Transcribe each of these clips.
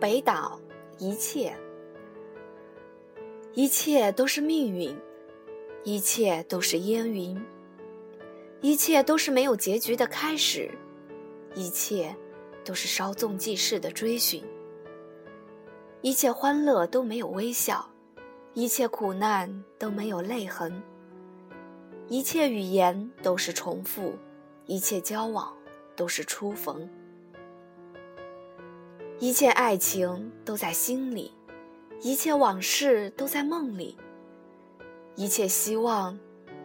北岛，一切，一切都是命运，一切都是烟云，一切都是没有结局的开始，一切都是稍纵即逝的追寻。一切欢乐都没有微笑，一切苦难都没有泪痕。一切语言都是重复，一切交往都是初逢。一切爱情都在心里，一切往事都在梦里。一切希望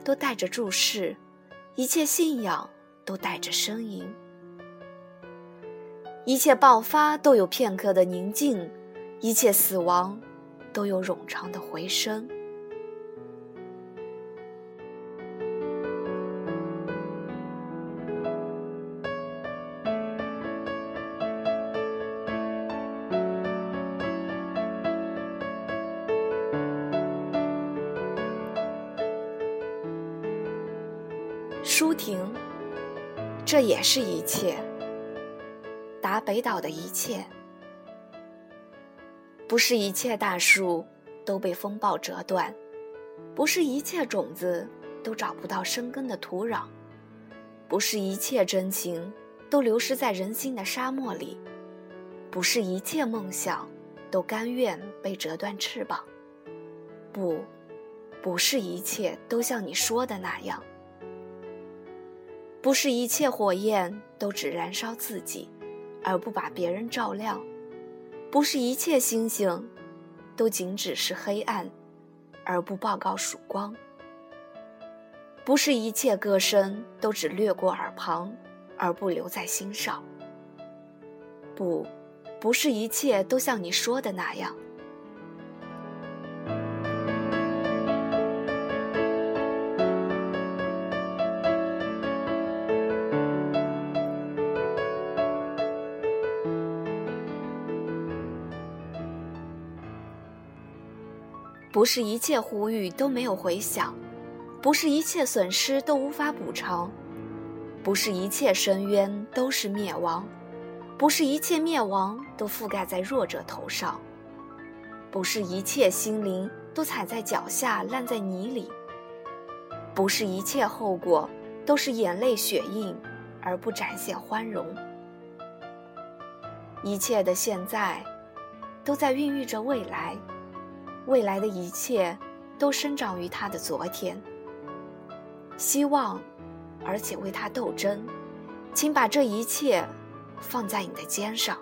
都带着注视，一切信仰都带着呻吟。一切爆发都有片刻的宁静，一切死亡都有冗长的回声。舒婷，这也是一切。打北岛的一切，不是一切大树都被风暴折断，不是一切种子都找不到生根的土壤，不是一切真情都流失在人心的沙漠里，不是一切梦想都甘愿被折断翅膀，不，不是一切都像你说的那样。不是一切火焰都只燃烧自己，而不把别人照亮；不是一切星星都仅只是黑暗，而不报告曙光；不是一切歌声都只掠过耳旁，而不留在心上。不，不是一切都像你说的那样。不是一切呼吁都没有回响，不是一切损失都无法补偿，不是一切深渊都是灭亡，不是一切灭亡都覆盖在弱者头上，不是一切心灵都踩在脚下烂在泥里，不是一切后果都是眼泪血印而不展现欢容，一切的现在都在孕育着未来。未来的一切，都生长于他的昨天。希望，而且为他斗争，请把这一切放在你的肩上。